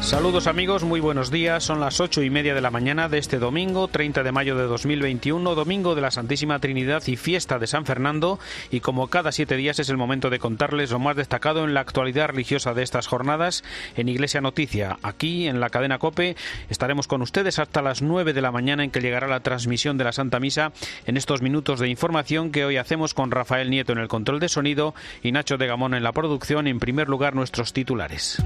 Saludos amigos, muy buenos días. Son las ocho y media de la mañana de este domingo, 30 de mayo de 2021, domingo de la Santísima Trinidad y fiesta de San Fernando. Y como cada siete días es el momento de contarles lo más destacado en la actualidad religiosa de estas jornadas en Iglesia Noticia. Aquí en la cadena Cope estaremos con ustedes hasta las nueve de la mañana en que llegará la transmisión de la Santa Misa en estos minutos de información que hoy hacemos con Rafael Nieto en el control de sonido y Nacho de Gamón en la producción. En primer lugar, nuestros titulares.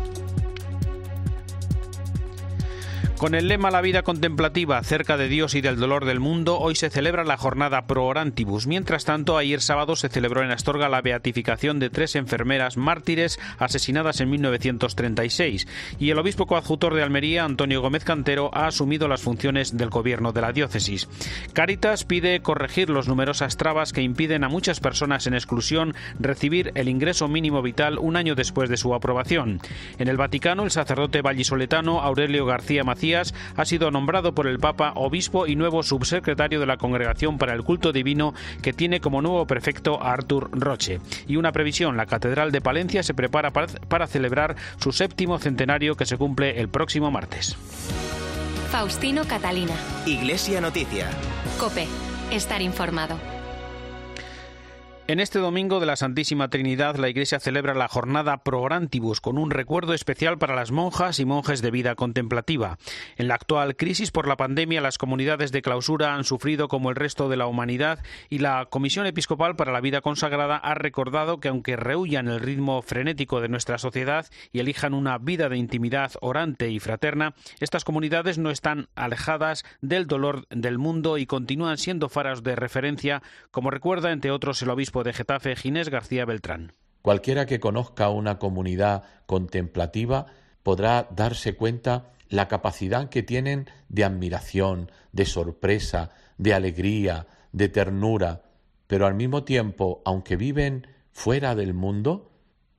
Con el lema La vida contemplativa cerca de Dios y del dolor del mundo, hoy se celebra la jornada Pro Orantibus. Mientras tanto, ayer sábado se celebró en Astorga la beatificación de tres enfermeras mártires asesinadas en 1936 y el obispo coadjutor de Almería, Antonio Gómez Cantero, ha asumido las funciones del gobierno de la diócesis. Caritas pide corregir los numerosas trabas que impiden a muchas personas en exclusión recibir el ingreso mínimo vital un año después de su aprobación. En el Vaticano, el sacerdote vallisoletano Aurelio García Macías ha sido nombrado por el Papa obispo y nuevo subsecretario de la Congregación para el Culto Divino que tiene como nuevo prefecto a Artur Roche. Y una previsión, la Catedral de Palencia se prepara para, para celebrar su séptimo centenario que se cumple el próximo martes. Faustino Catalina. Iglesia Noticia. Cope. Estar informado. En este domingo de la Santísima Trinidad, la Iglesia celebra la jornada Pro Orantibus con un recuerdo especial para las monjas y monjes de vida contemplativa. En la actual crisis por la pandemia, las comunidades de clausura han sufrido como el resto de la humanidad y la Comisión Episcopal para la Vida Consagrada ha recordado que aunque rehuyan el ritmo frenético de nuestra sociedad y elijan una vida de intimidad orante y fraterna, estas comunidades no están alejadas del dolor del mundo y continúan siendo faras de referencia, como recuerda entre otros el obispo de Getafe, Ginés García Beltrán. Cualquiera que conozca una comunidad contemplativa podrá darse cuenta la capacidad que tienen de admiración, de sorpresa, de alegría, de ternura, pero al mismo tiempo, aunque viven fuera del mundo,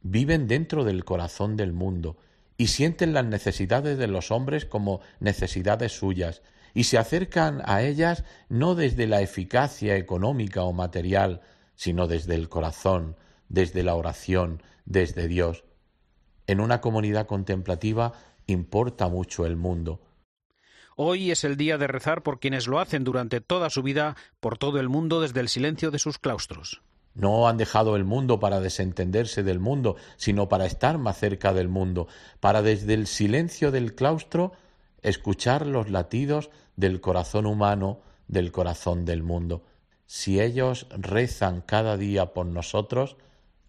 viven dentro del corazón del mundo y sienten las necesidades de los hombres como necesidades suyas y se acercan a ellas no desde la eficacia económica o material, sino desde el corazón, desde la oración, desde Dios. En una comunidad contemplativa importa mucho el mundo. Hoy es el día de rezar por quienes lo hacen durante toda su vida por todo el mundo desde el silencio de sus claustros. No han dejado el mundo para desentenderse del mundo, sino para estar más cerca del mundo, para desde el silencio del claustro escuchar los latidos del corazón humano, del corazón del mundo si ellos rezan cada día por nosotros,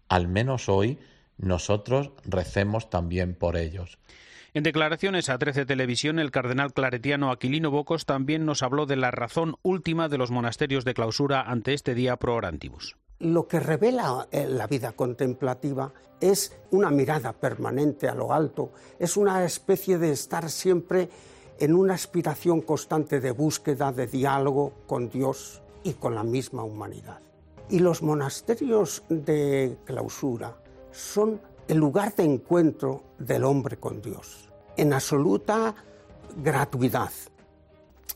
al menos hoy nosotros recemos también por ellos. En declaraciones a 13 Televisión, el cardenal claretiano Aquilino Bocos también nos habló de la razón última de los monasterios de clausura ante este día pro orantibus. Lo que revela eh, la vida contemplativa es una mirada permanente a lo alto, es una especie de estar siempre en una aspiración constante de búsqueda, de diálogo con Dios, y con la misma humanidad. Y los monasterios de clausura son el lugar de encuentro del hombre con Dios, en absoluta gratuidad.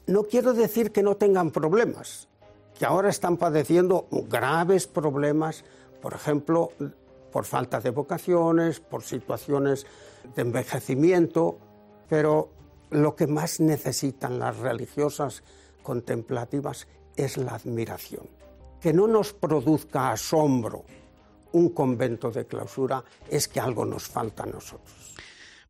No quiero decir que no tengan problemas, que ahora están padeciendo graves problemas, por ejemplo, por falta de vocaciones, por situaciones de envejecimiento, pero lo que más necesitan las religiosas contemplativas es la admiración. Que no nos produzca asombro un convento de clausura es que algo nos falta a nosotros.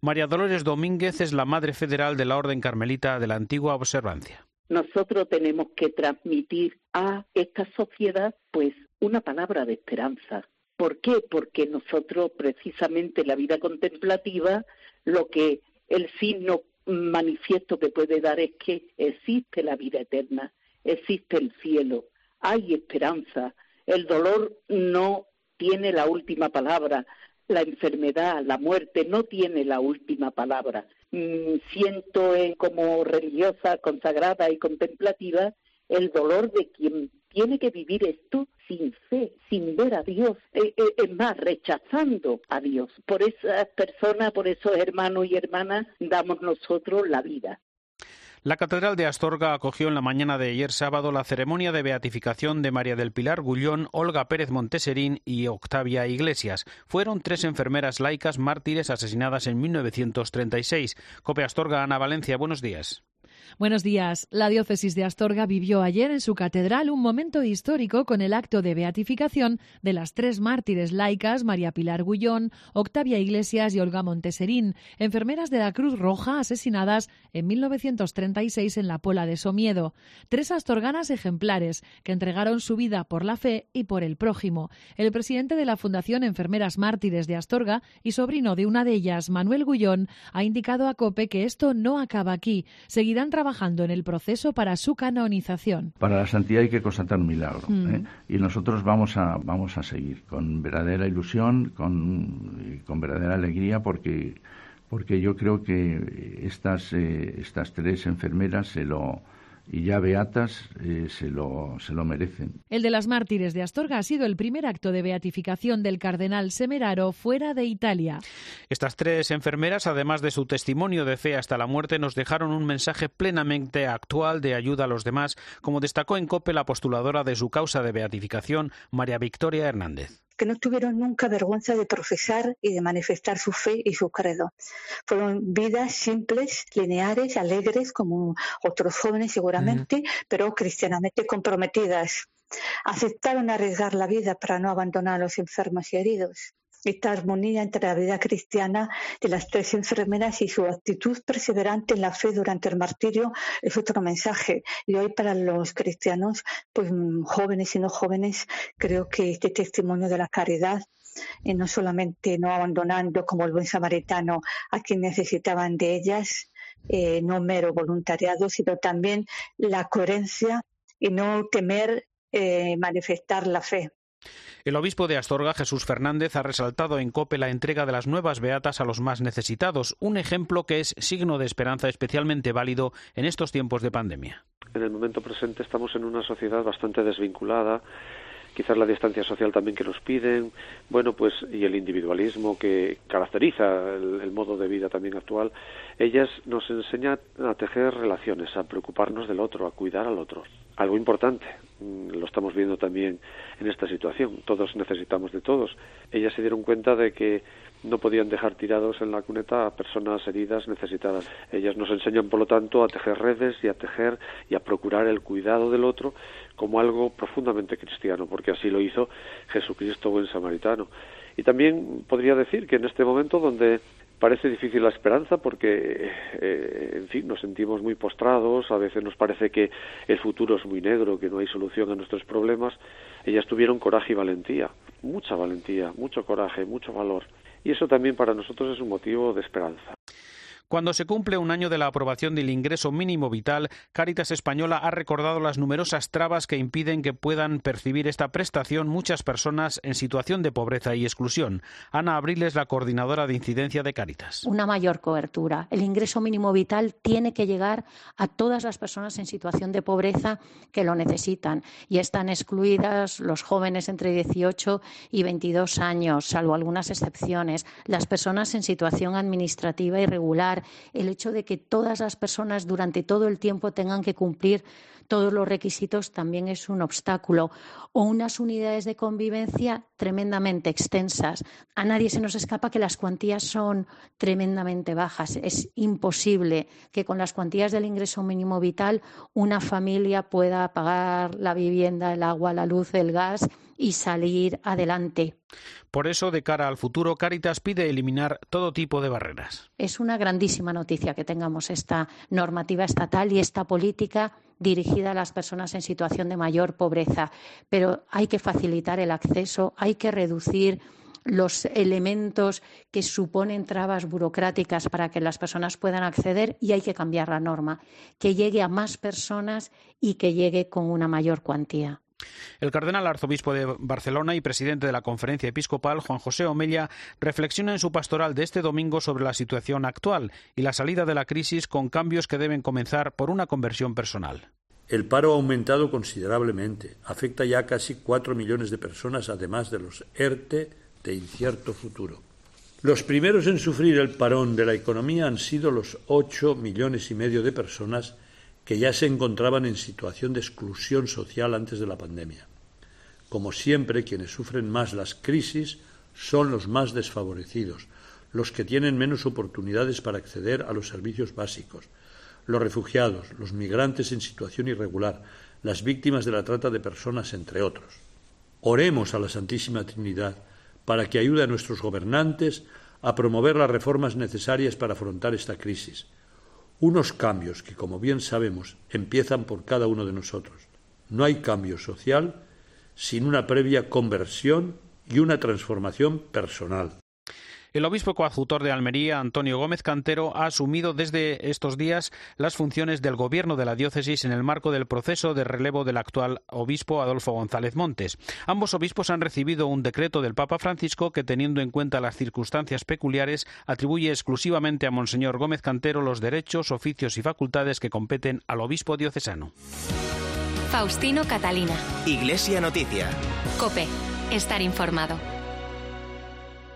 María Dolores Domínguez es la madre federal de la Orden Carmelita de la antigua observancia. Nosotros tenemos que transmitir a esta sociedad pues una palabra de esperanza. ¿Por qué? Porque nosotros precisamente la vida contemplativa lo que el signo manifiesto que puede dar es que existe la vida eterna existe el cielo, hay esperanza, el dolor no tiene la última palabra, la enfermedad, la muerte no tiene la última palabra. Mm, siento como religiosa, consagrada y contemplativa el dolor de quien tiene que vivir esto sin fe, sin ver a Dios, eh, eh, es más, rechazando a Dios. Por esas personas, por esos hermanos y hermanas, damos nosotros la vida. La Catedral de Astorga acogió en la mañana de ayer sábado la ceremonia de beatificación de María del Pilar Gullón, Olga Pérez Monteserín y Octavia Iglesias. Fueron tres enfermeras laicas mártires asesinadas en 1936. Cope Astorga, Ana Valencia, buenos días. Buenos días. La diócesis de Astorga vivió ayer en su catedral un momento histórico con el acto de beatificación de las tres mártires laicas, María Pilar Gullón, Octavia Iglesias y Olga Monteserín, enfermeras de la Cruz Roja asesinadas en 1936 en la Pola de Somiedo. Tres astorganas ejemplares que entregaron su vida por la fe y por el prójimo. El presidente de la Fundación Enfermeras Mártires de Astorga y sobrino de una de ellas, Manuel Gullón, ha indicado a COPE que esto no acaba aquí. Seguirán trabajando en el proceso para su canonización. Para la santidad hay que constatar un milagro mm. ¿eh? y nosotros vamos a, vamos a seguir con verdadera ilusión, con, con verdadera alegría porque, porque yo creo que estas, eh, estas tres enfermeras se lo y ya beatas eh, se, lo, se lo merecen. El de las mártires de Astorga ha sido el primer acto de beatificación del cardenal Semeraro fuera de Italia. Estas tres enfermeras, además de su testimonio de fe hasta la muerte, nos dejaron un mensaje plenamente actual de ayuda a los demás, como destacó en COPE la postuladora de su causa de beatificación, María Victoria Hernández que no tuvieron nunca vergüenza de profesar y de manifestar su fe y su credo. Fueron vidas simples, lineares, alegres, como otros jóvenes seguramente, pero cristianamente comprometidas. Aceptaron arriesgar la vida para no abandonar a los enfermos y heridos esta armonía entre la vida cristiana de las tres enfermeras y su actitud perseverante en la fe durante el martirio es otro mensaje. Y hoy para los cristianos, pues jóvenes y no jóvenes, creo que este testimonio de la caridad y no solamente no abandonando como el buen samaritano a quien necesitaban de ellas, eh, no mero voluntariado, sino también la coherencia y no temer eh, manifestar la fe. El obispo de Astorga, Jesús Fernández, ha resaltado en COPE la entrega de las nuevas beatas a los más necesitados, un ejemplo que es signo de esperanza especialmente válido en estos tiempos de pandemia. En el momento presente estamos en una sociedad bastante desvinculada quizás la distancia social también que nos piden, bueno, pues y el individualismo que caracteriza el, modo de vida también actual, ellas nos enseñan a tejer relaciones, a preocuparnos del otro, a cuidar al otro. Algo importante, lo estamos viendo también en esta situación, todos necesitamos de todos. Ellas se dieron cuenta de que no podían dejar tirados en la cuneta a personas heridas necesitadas. Ellas nos enseñan, por lo tanto, a tejer redes y a tejer y a procurar el cuidado del otro como algo profundamente cristiano, porque así lo hizo Jesucristo buen samaritano. Y también podría decir que en este momento donde parece difícil la esperanza porque, eh, en fin, nos sentimos muy postrados, a veces nos parece que el futuro es muy negro, que no hay solución a nuestros problemas, ellas tuvieron coraje y valentía, mucha valentía, mucho coraje, mucho valor. Y eso también para nosotros es un motivo de esperanza. Cuando se cumple un año de la aprobación del ingreso mínimo vital, Cáritas Española ha recordado las numerosas trabas que impiden que puedan percibir esta prestación muchas personas en situación de pobreza y exclusión. Ana Abril es la coordinadora de incidencia de Cáritas. Una mayor cobertura. El ingreso mínimo vital tiene que llegar a todas las personas en situación de pobreza que lo necesitan y están excluidas los jóvenes entre 18 y 22 años, salvo algunas excepciones, las personas en situación administrativa irregular, el hecho de que todas las personas durante todo el tiempo tengan que cumplir todos los requisitos también es un obstáculo. O unas unidades de convivencia tremendamente extensas. A nadie se nos escapa que las cuantías son tremendamente bajas. Es imposible que con las cuantías del ingreso mínimo vital una familia pueda pagar la vivienda, el agua, la luz, el gas y salir adelante. Por eso, de cara al futuro, Caritas pide eliminar todo tipo de barreras. Es una grandísima noticia que tengamos esta normativa estatal y esta política dirigida a las personas en situación de mayor pobreza, pero hay que facilitar el acceso, hay que reducir los elementos que suponen trabas burocráticas para que las personas puedan acceder y hay que cambiar la norma, que llegue a más personas y que llegue con una mayor cuantía. El cardenal arzobispo de Barcelona y presidente de la conferencia episcopal, Juan José Omella, reflexiona en su pastoral de este domingo sobre la situación actual y la salida de la crisis con cambios que deben comenzar por una conversión personal. El paro ha aumentado considerablemente. Afecta ya a casi cuatro millones de personas, además de los ERTE de incierto futuro. Los primeros en sufrir el parón de la economía han sido los ocho millones y medio de personas que ya se encontraban en situación de exclusión social antes de la pandemia. Como siempre, quienes sufren más las crisis son los más desfavorecidos, los que tienen menos oportunidades para acceder a los servicios básicos, los refugiados, los migrantes en situación irregular, las víctimas de la trata de personas, entre otros. Oremos a la Santísima Trinidad para que ayude a nuestros gobernantes a promover las reformas necesarias para afrontar esta crisis. Unos cambios que, como bien sabemos, empiezan por cada uno de nosotros. No hay cambio social sin una previa conversión y una transformación personal. El obispo coadjutor de Almería, Antonio Gómez Cantero, ha asumido desde estos días las funciones del gobierno de la diócesis en el marco del proceso de relevo del actual obispo Adolfo González Montes. Ambos obispos han recibido un decreto del Papa Francisco que, teniendo en cuenta las circunstancias peculiares, atribuye exclusivamente a Monseñor Gómez Cantero los derechos, oficios y facultades que competen al obispo diocesano. Faustino Catalina. Iglesia Noticia. Cope. Estar informado.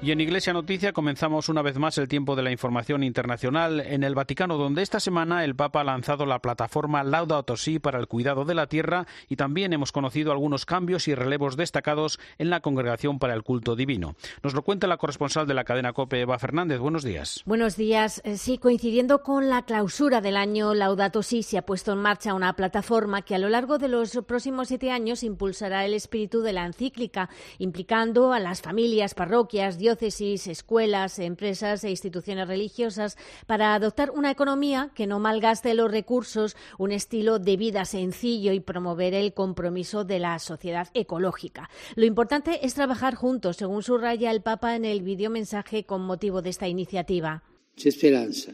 Y en Iglesia Noticia comenzamos una vez más el tiempo de la información internacional en el Vaticano, donde esta semana el Papa ha lanzado la plataforma Laudato Si para el cuidado de la tierra y también hemos conocido algunos cambios y relevos destacados en la Congregación para el Culto Divino. Nos lo cuenta la corresponsal de la cadena COPE, Eva Fernández. Buenos días. Buenos días. Eh, sí, coincidiendo con la clausura del año Laudato Si, se ha puesto en marcha una plataforma que a lo largo de los próximos siete años impulsará el espíritu de la encíclica, implicando a las familias, parroquias, diócesis, escuelas, empresas e instituciones religiosas para adoptar una economía que no malgaste los recursos, un estilo de vida sencillo y promover el compromiso de la sociedad ecológica. Lo importante es trabajar juntos, según subraya el Papa en el videomensaje con motivo de esta iniciativa. esperanza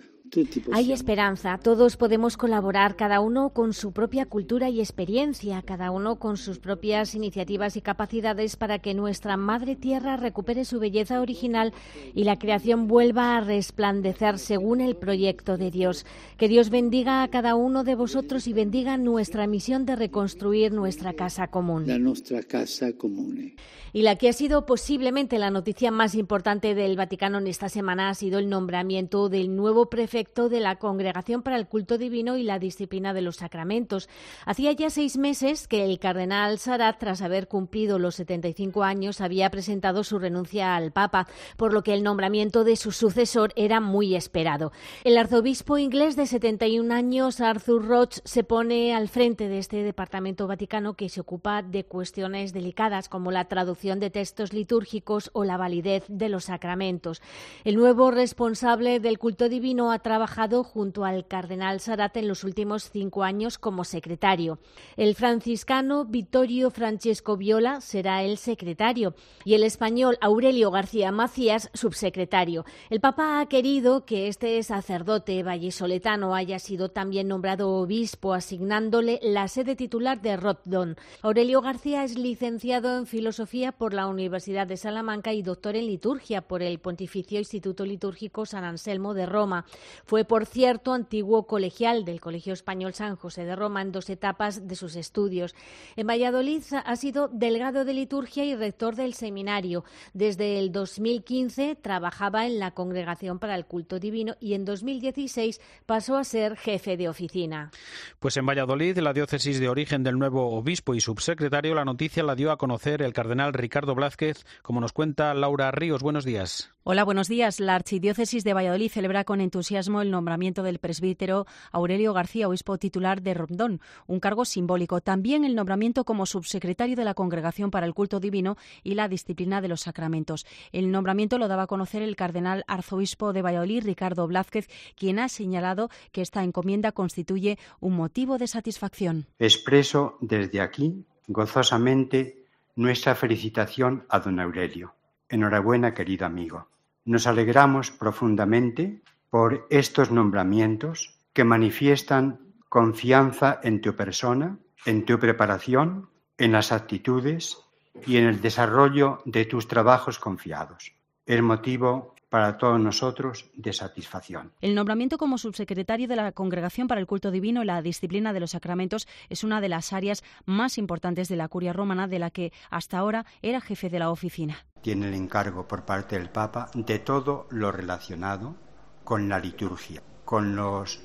hay esperanza, todos podemos colaborar, cada uno con su propia cultura y experiencia, cada uno con sus propias iniciativas y capacidades para que nuestra madre tierra recupere su belleza original y la creación vuelva a resplandecer según el proyecto de Dios. Que Dios bendiga a cada uno de vosotros y bendiga nuestra misión de reconstruir nuestra casa común. La nuestra casa común. Y la que ha sido posiblemente la noticia más importante del Vaticano en esta semana ha sido el nombramiento del nuevo prefecto de la Congregación para el Culto Divino y la Disciplina de los Sacramentos. Hacía ya seis meses que el cardenal Sarat, tras haber cumplido los 75 años, había presentado su renuncia al Papa, por lo que el nombramiento de su sucesor era muy esperado. El arzobispo inglés de 71 años, Arthur Roach, se pone al frente de este departamento vaticano que se ocupa de cuestiones delicadas como la traducción de textos litúrgicos o la validez de los sacramentos. El nuevo responsable del culto divino ha trabajado junto al cardenal Sarat en los últimos cinco años como secretario. El franciscano Vittorio Francesco Viola será el secretario y el español Aurelio García Macías subsecretario. El Papa ha querido que este sacerdote vallesoletano haya sido también nombrado obispo, asignándole la sede titular de Rotdon. Aurelio García es licenciado en filosofía por la Universidad de Salamanca y doctor en liturgia por el Pontificio Instituto Litúrgico San Anselmo de Roma. Fue, por cierto, antiguo colegial del Colegio Español San José de Roma en dos etapas de sus estudios. En Valladolid ha sido delegado de liturgia y rector del seminario. Desde el 2015 trabajaba en la Congregación para el Culto Divino y en 2016 pasó a ser jefe de oficina. Pues en Valladolid, la diócesis de origen del nuevo obispo y subsecretario, la noticia la dio a conocer el cardenal Ricardo Blázquez, como nos cuenta Laura Ríos. Buenos días. Hola, buenos días. La Archidiócesis de Valladolid celebra con entusiasmo el nombramiento del presbítero Aurelio García, obispo titular de Rondón, un cargo simbólico. También el nombramiento como subsecretario de la Congregación para el Culto Divino y la Disciplina de los Sacramentos. El nombramiento lo daba a conocer el cardenal arzobispo de Valladolid, Ricardo Blázquez, quien ha señalado que esta encomienda constituye un motivo de satisfacción. Expreso desde aquí gozosamente nuestra felicitación a don Aurelio. Enhorabuena, querido amigo. Nos alegramos profundamente por estos nombramientos que manifiestan confianza en tu persona, en tu preparación, en las actitudes y en el desarrollo de tus trabajos confiados. Es motivo para todos nosotros de satisfacción. El nombramiento como subsecretario de la Congregación para el Culto Divino y la Disciplina de los Sacramentos es una de las áreas más importantes de la curia romana de la que hasta ahora era jefe de la oficina. Tiene el encargo por parte del Papa de todo lo relacionado con la liturgia, con los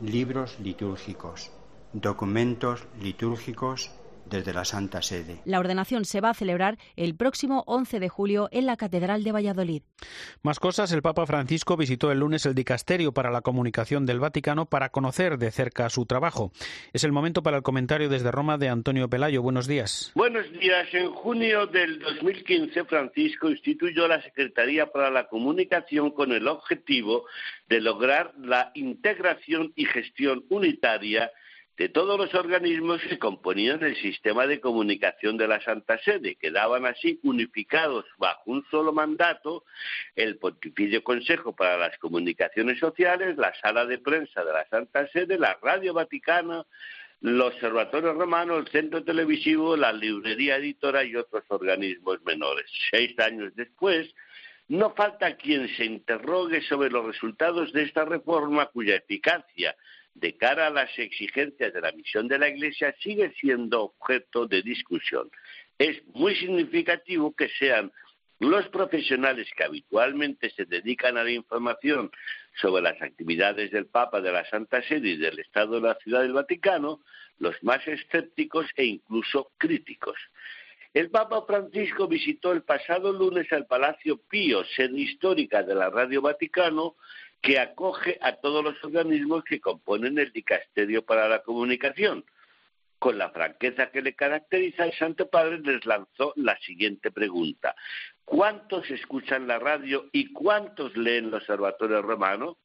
libros litúrgicos, documentos litúrgicos desde la Santa Sede. La ordenación se va a celebrar el próximo 11 de julio en la Catedral de Valladolid. Más cosas, el Papa Francisco visitó el lunes el Dicasterio para la Comunicación del Vaticano para conocer de cerca su trabajo. Es el momento para el comentario desde Roma de Antonio Pelayo. Buenos días. Buenos días. En junio del 2015, Francisco instituyó la Secretaría para la Comunicación con el objetivo de lograr la integración y gestión unitaria de todos los organismos que componían el sistema de comunicación de la Santa Sede. Quedaban así unificados bajo un solo mandato el Pontificio Consejo para las Comunicaciones Sociales, la Sala de Prensa de la Santa Sede, la Radio Vaticana, el Observatorio Romano, el Centro Televisivo, la Librería Editora y otros organismos menores. Seis años después, no falta quien se interrogue sobre los resultados de esta reforma cuya eficacia de cara a las exigencias de la misión de la Iglesia sigue siendo objeto de discusión. Es muy significativo que sean los profesionales que habitualmente se dedican a la información sobre las actividades del Papa, de la Santa Sede y del Estado de la Ciudad del Vaticano los más escépticos e incluso críticos. El Papa Francisco visitó el pasado lunes al Palacio Pío, sede histórica de la Radio Vaticano, que acoge a todos los organismos que componen el dicasterio para la comunicación. Con la franqueza que le caracteriza, el Santo Padre les lanzó la siguiente pregunta. ¿Cuántos escuchan la radio y cuántos leen el Observatorio Romano?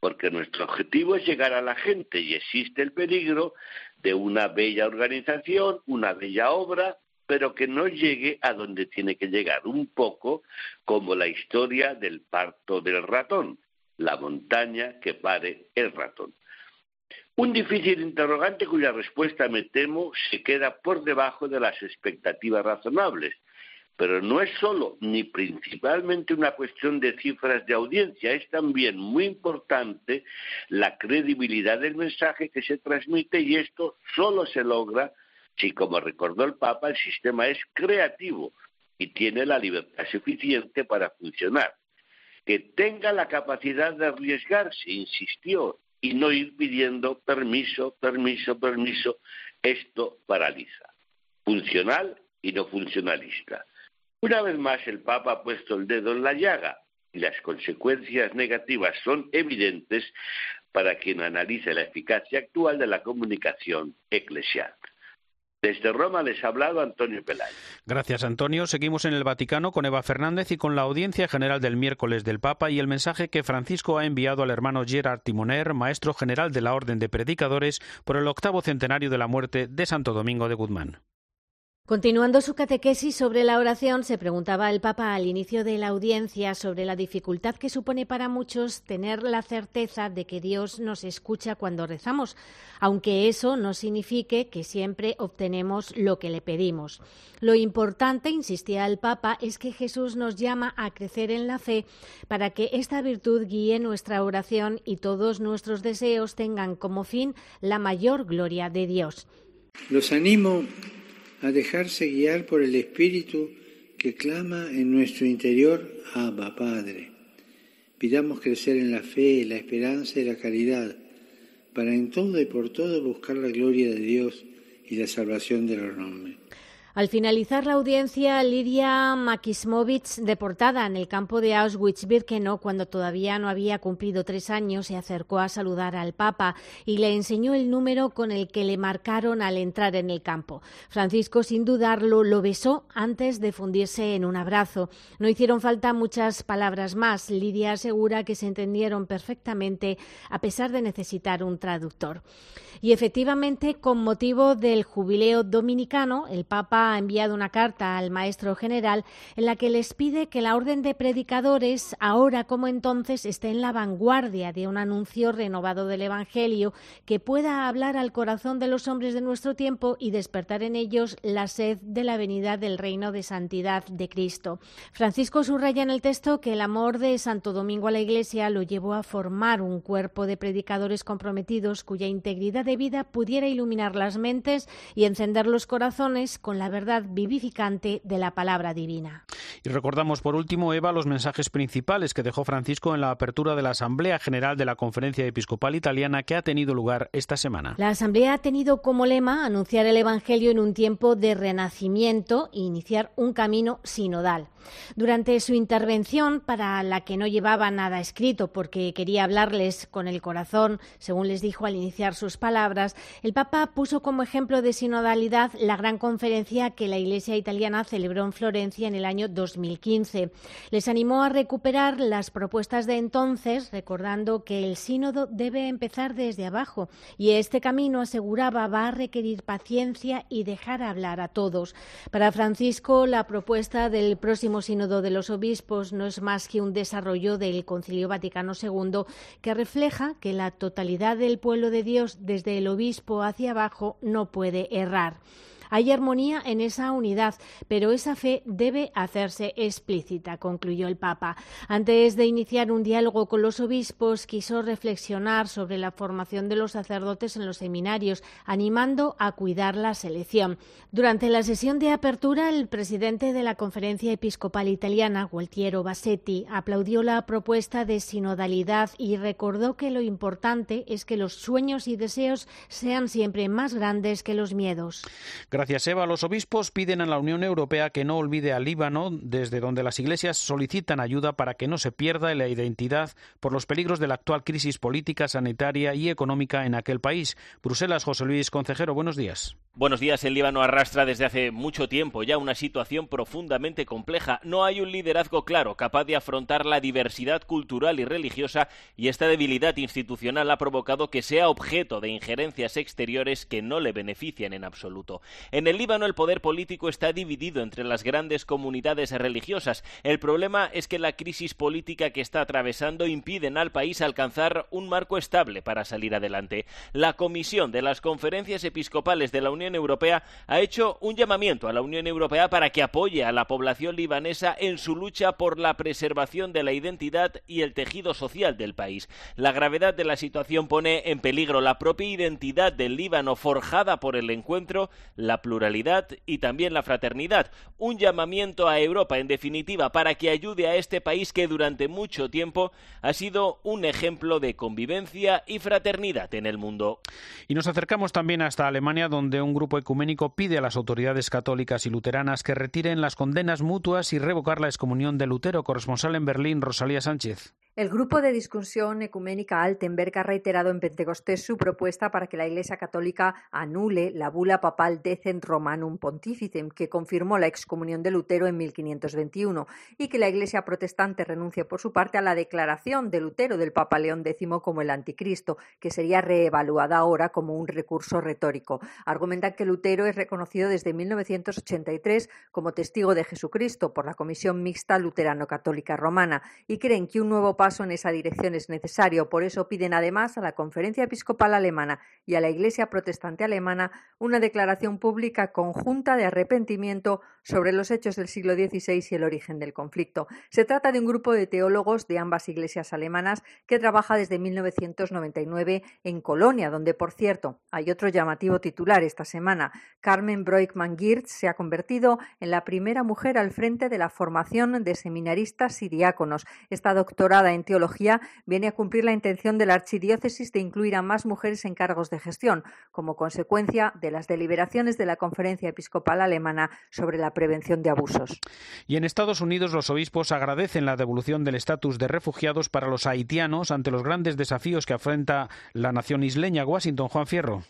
Porque nuestro objetivo es llegar a la gente y existe el peligro de una bella organización, una bella obra, pero que no llegue a donde tiene que llegar, un poco como la historia del parto del ratón la montaña que pare el ratón. Un difícil interrogante cuya respuesta, me temo, se queda por debajo de las expectativas razonables. Pero no es solo ni principalmente una cuestión de cifras de audiencia, es también muy importante la credibilidad del mensaje que se transmite y esto solo se logra si, como recordó el Papa, el sistema es creativo y tiene la libertad suficiente para funcionar que tenga la capacidad de arriesgarse, insistió, y no ir pidiendo permiso, permiso, permiso. Esto paraliza. Funcional y no funcionalista. Una vez más el Papa ha puesto el dedo en la llaga y las consecuencias negativas son evidentes para quien analice la eficacia actual de la comunicación eclesial. Desde Roma les ha hablado Antonio Pelayo. Gracias, Antonio. Seguimos en el Vaticano con Eva Fernández y con la audiencia general del miércoles del Papa y el mensaje que Francisco ha enviado al hermano Gerard Timoner, maestro general de la Orden de Predicadores, por el octavo centenario de la muerte de Santo Domingo de Guzmán. Continuando su catequesis sobre la oración, se preguntaba el Papa al inicio de la audiencia sobre la dificultad que supone para muchos tener la certeza de que Dios nos escucha cuando rezamos, aunque eso no signifique que siempre obtenemos lo que le pedimos. Lo importante, insistía el Papa, es que Jesús nos llama a crecer en la fe para que esta virtud guíe nuestra oración y todos nuestros deseos tengan como fin la mayor gloria de Dios. Los animo a dejarse guiar por el Espíritu que clama en nuestro interior, Abba, Padre. Pidamos crecer en la fe, la esperanza y la caridad, para en todo y por todo buscar la gloria de Dios y la salvación de los hombres. Al finalizar la audiencia, Lidia Makismovich, deportada en el campo de Auschwitz-Birkenau cuando todavía no había cumplido tres años, se acercó a saludar al Papa y le enseñó el número con el que le marcaron al entrar en el campo. Francisco, sin dudarlo, lo besó antes de fundirse en un abrazo. No hicieron falta muchas palabras más. Lidia asegura que se entendieron perfectamente a pesar de necesitar un traductor. Y efectivamente, con motivo del jubileo dominicano, el Papa ha enviado una carta al maestro general en la que les pide que la orden de predicadores, ahora como entonces, esté en la vanguardia de un anuncio renovado del Evangelio que pueda hablar al corazón de los hombres de nuestro tiempo y despertar en ellos la sed de la venida del reino de santidad de Cristo. Francisco subraya en el texto que el amor de Santo Domingo a la Iglesia lo llevó a formar un cuerpo de predicadores comprometidos cuya integridad de vida pudiera iluminar las mentes y encender los corazones con la verdad vivificante de la palabra divina. Y recordamos por último, Eva, los mensajes principales que dejó Francisco en la apertura de la Asamblea General de la Conferencia Episcopal Italiana que ha tenido lugar esta semana. La Asamblea ha tenido como lema anunciar el Evangelio en un tiempo de renacimiento e iniciar un camino sinodal. Durante su intervención, para la que no llevaba nada escrito porque quería hablarles con el corazón, según les dijo al iniciar sus palabras, el Papa puso como ejemplo de sinodalidad la gran conferencia que la Iglesia italiana celebró en Florencia en el año 2015. Les animó a recuperar las propuestas de entonces, recordando que el sínodo debe empezar desde abajo y este camino, aseguraba, va a requerir paciencia y dejar hablar a todos. Para Francisco, la propuesta del próximo sínodo de los obispos no es más que un desarrollo del Concilio Vaticano II que refleja que la totalidad del pueblo de Dios desde el obispo hacia abajo no puede errar. Hay armonía en esa unidad, pero esa fe debe hacerse explícita, concluyó el Papa. Antes de iniciar un diálogo con los obispos, quiso reflexionar sobre la formación de los sacerdotes en los seminarios, animando a cuidar la selección. Durante la sesión de apertura, el presidente de la Conferencia Episcopal Italiana, Gualtiero Bassetti, aplaudió la propuesta de sinodalidad y recordó que lo importante es que los sueños y deseos sean siempre más grandes que los miedos. Eva. Los obispos piden a la Unión Europea que no olvide al Líbano, desde donde las iglesias solicitan ayuda para que no se pierda la identidad por los peligros de la actual crisis política, sanitaria y económica en aquel país. Bruselas, José Luis Concejero, buenos días. Buenos días. El Líbano arrastra desde hace mucho tiempo ya una situación profundamente compleja. No hay un liderazgo claro capaz de afrontar la diversidad cultural y religiosa y esta debilidad institucional ha provocado que sea objeto de injerencias exteriores que no le benefician en absoluto. En el Líbano el poder político está dividido entre las grandes comunidades religiosas. El problema es que la crisis política que está atravesando impiden al país alcanzar un marco estable para salir adelante. La Comisión de las Conferencias Episcopales de la Unión Europea ha hecho un llamamiento a la Unión Europea para que apoye a la población libanesa en su lucha por la preservación de la identidad y el tejido social del país. La gravedad de la situación pone en peligro la propia identidad del Líbano forjada por el encuentro, la pluralidad y también la fraternidad. Un llamamiento a Europa, en definitiva, para que ayude a este país que durante mucho tiempo ha sido un ejemplo de convivencia y fraternidad en el mundo. Y nos acercamos también hasta Alemania, donde un grupo ecuménico pide a las autoridades católicas y luteranas que retiren las condenas mutuas y revocar la excomunión de Lutero. Corresponsal en Berlín, Rosalía Sánchez. El grupo de discusión ecuménica Altenberg ha reiterado en Pentecostés su propuesta para que la Iglesia Católica anule la bula papal Decent Romanum Pontificem, que confirmó la excomunión de Lutero en 1521, y que la Iglesia protestante renuncie por su parte a la declaración de Lutero del Papa León X como el anticristo, que sería reevaluada ahora como un recurso retórico. Argumentan que Lutero es reconocido desde 1983 como testigo de Jesucristo por la Comisión Mixta Luterano-Católica Romana y creen que un nuevo paso en esa dirección es necesario. Por eso piden además a la Conferencia Episcopal Alemana y a la Iglesia Protestante Alemana una declaración pública conjunta de arrepentimiento sobre los hechos del siglo XVI y el origen del conflicto. Se trata de un grupo de teólogos de ambas iglesias alemanas que trabaja desde 1999 en Colonia, donde, por cierto, hay otro llamativo titular esta semana. Carmen Broikman-Girtz se ha convertido en la primera mujer al frente de la formación de seminaristas y diáconos. Esta doctorada en teología viene a cumplir la intención de la archidiócesis de incluir a más mujeres en cargos de gestión, como consecuencia de las deliberaciones de la Conferencia Episcopal Alemana sobre la prevención de abusos. Y en Estados Unidos los obispos agradecen la devolución del estatus de refugiados para los haitianos ante los grandes desafíos que afronta la nación isleña. Washington, Juan Fierro.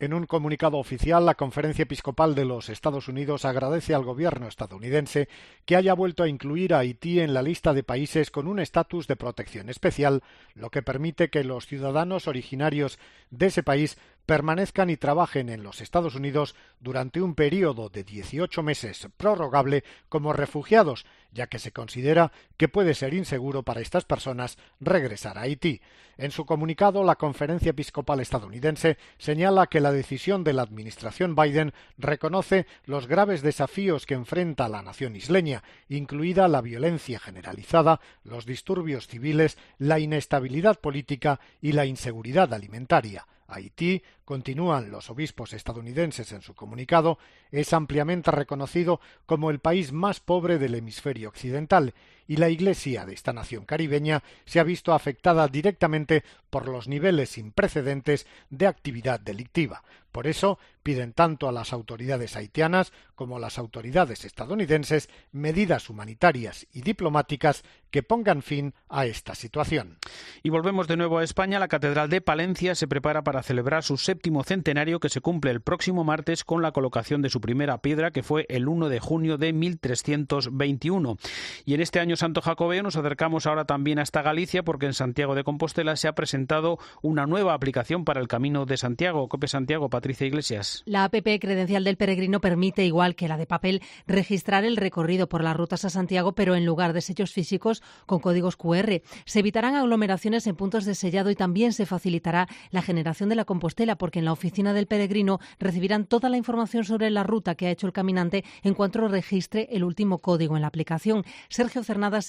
En un comunicado oficial, la Conferencia Episcopal de los Estados Unidos agradece al gobierno estadounidense que haya vuelto a incluir a Haití en la lista de países con un estatus de protección especial, lo que permite que los ciudadanos originarios de ese país permanezcan y trabajen en los Estados Unidos durante un periodo de 18 meses prorrogable como refugiados, ya que se considera que puede ser inseguro para estas personas regresar a Haití. En su comunicado, la Conferencia Episcopal estadounidense señala que la decisión de la administración Biden reconoce los graves desafíos que enfrenta la nación isleña, incluida la violencia generalizada, los disturbios civiles, la inestabilidad política y la inseguridad alimentaria. Haití continúan los obispos estadounidenses en su comunicado, es ampliamente reconocido como el país más pobre del hemisferio occidental y la Iglesia de esta nación caribeña se ha visto afectada directamente por los niveles sin precedentes de actividad delictiva. Por eso piden tanto a las autoridades haitianas como a las autoridades estadounidenses medidas humanitarias y diplomáticas que pongan fin a esta situación. Y volvemos de nuevo a España. La Catedral de Palencia se prepara para celebrar su séptimo centenario que se cumple el próximo martes con la colocación de su primera piedra que fue el 1 de junio de 1321. Y en este año Santo Jacobeo nos acercamos ahora también hasta Galicia porque en Santiago de Compostela se ha presentado una nueva aplicación para el Camino de Santiago. Cope Santiago, Patricia Iglesias. La APP credencial del peregrino permite, igual que la de papel, registrar el recorrido por las rutas a Santiago, pero en lugar de sellos físicos con códigos QR. Se evitarán aglomeraciones en puntos de sellado y también se facilitará la generación de la Compostela, porque en la oficina del peregrino recibirán toda la información sobre la ruta que ha hecho el caminante en cuanto registre el último código en la aplicación. Sergio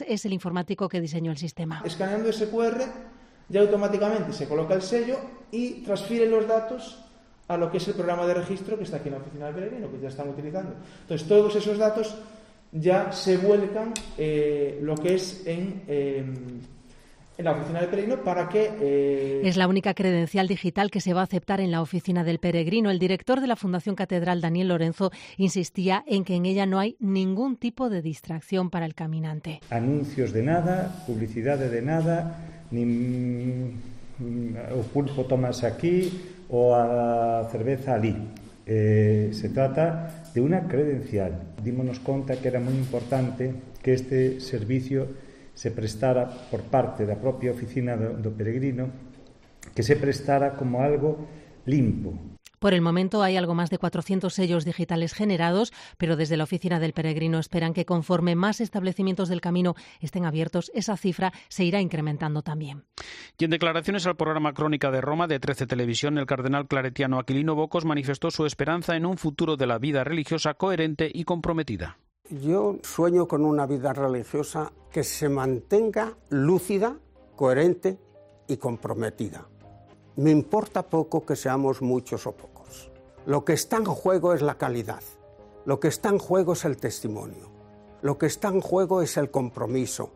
Es el informático que diseñó el sistema. Escaneando ese QR ya automáticamente se coloca el sello y transfiere los datos a lo que es el programa de registro que está aquí en la oficina del peregrino, que ya están utilizando. Entonces, todos esos datos ya se vuelcan eh, lo que es en, eh, en la oficina del peregrino para que... Eh... Es la única credencial digital que se va a aceptar en la oficina del peregrino. El director de la Fundación Catedral, Daniel Lorenzo, insistía en que en ella no hay ningún tipo de distracción para el caminante. Anuncios de nada, publicidad de nada, ni o pulpo tomas aquí o a cerveza ali. Eh, se trata de unha credencial. Dímonos conta que era moi importante que este servicio se prestara por parte da propia oficina do, do peregrino que se prestara como algo limpo, por el momento hay algo más de 400 sellos digitales generados, pero desde la oficina del peregrino esperan que conforme más establecimientos del camino estén abiertos, esa cifra se irá incrementando también. Y en declaraciones al programa Crónica de Roma de 13 Televisión, el cardenal claretiano Aquilino Bocos manifestó su esperanza en un futuro de la vida religiosa coherente y comprometida. Yo sueño con una vida religiosa que se mantenga lúcida, coherente y comprometida me importa poco que seamos muchos o pocos. Lo que está en juego es la calidad. Lo que está en juego es el testimonio. Lo que está en juego es el compromiso.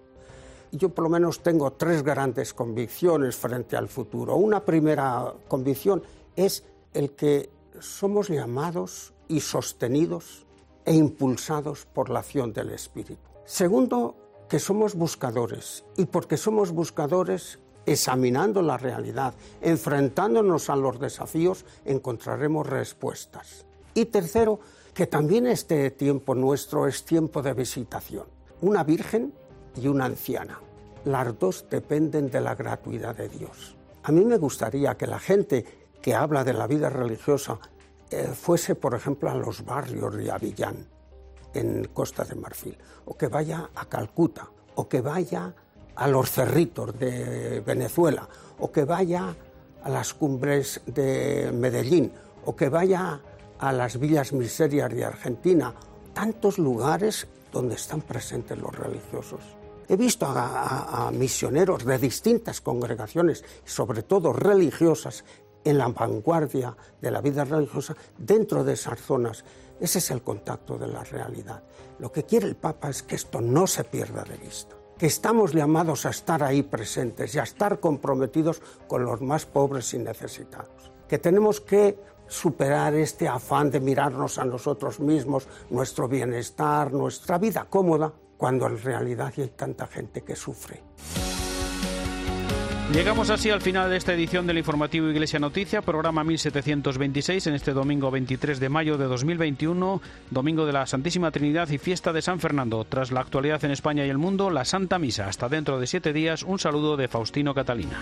Yo por lo menos tengo tres grandes convicciones frente al futuro. Una primera convicción es el que somos llamados y sostenidos e impulsados por la acción del Espíritu. Segundo, que somos buscadores y porque somos buscadores examinando la realidad, enfrentándonos a los desafíos, encontraremos respuestas. Y tercero, que también este tiempo nuestro es tiempo de visitación. Una virgen y una anciana. Las dos dependen de la gratuidad de Dios. A mí me gustaría que la gente que habla de la vida religiosa eh, fuese, por ejemplo, a los barrios de Avillán, en Costa de Marfil, o que vaya a Calcuta, o que vaya a los cerritos de Venezuela, o que vaya a las cumbres de Medellín, o que vaya a las villas miserias de Argentina, tantos lugares donde están presentes los religiosos. He visto a, misioneros de distintas congregaciones, sobre todo religiosas, en la vanguardia de la vida religiosa dentro de esas zonas. Ese es el contacto de la realidad. Lo que quiere el Papa es que esto no se pierda de vista que estamos llamados a estar ahí presentes y a estar comprometidos con los más pobres y necesitados, que tenemos que superar este afán de mirarnos a nosotros mismos, nuestro bienestar, nuestra vida cómoda, cuando en realidad hay tanta gente que sufre. Llegamos así al final de esta edición del informativo Iglesia Noticia, programa 1726, en este domingo 23 de mayo de 2021, domingo de la Santísima Trinidad y fiesta de San Fernando. Tras la actualidad en España y el mundo, la Santa Misa. Hasta dentro de siete días, un saludo de Faustino Catalina.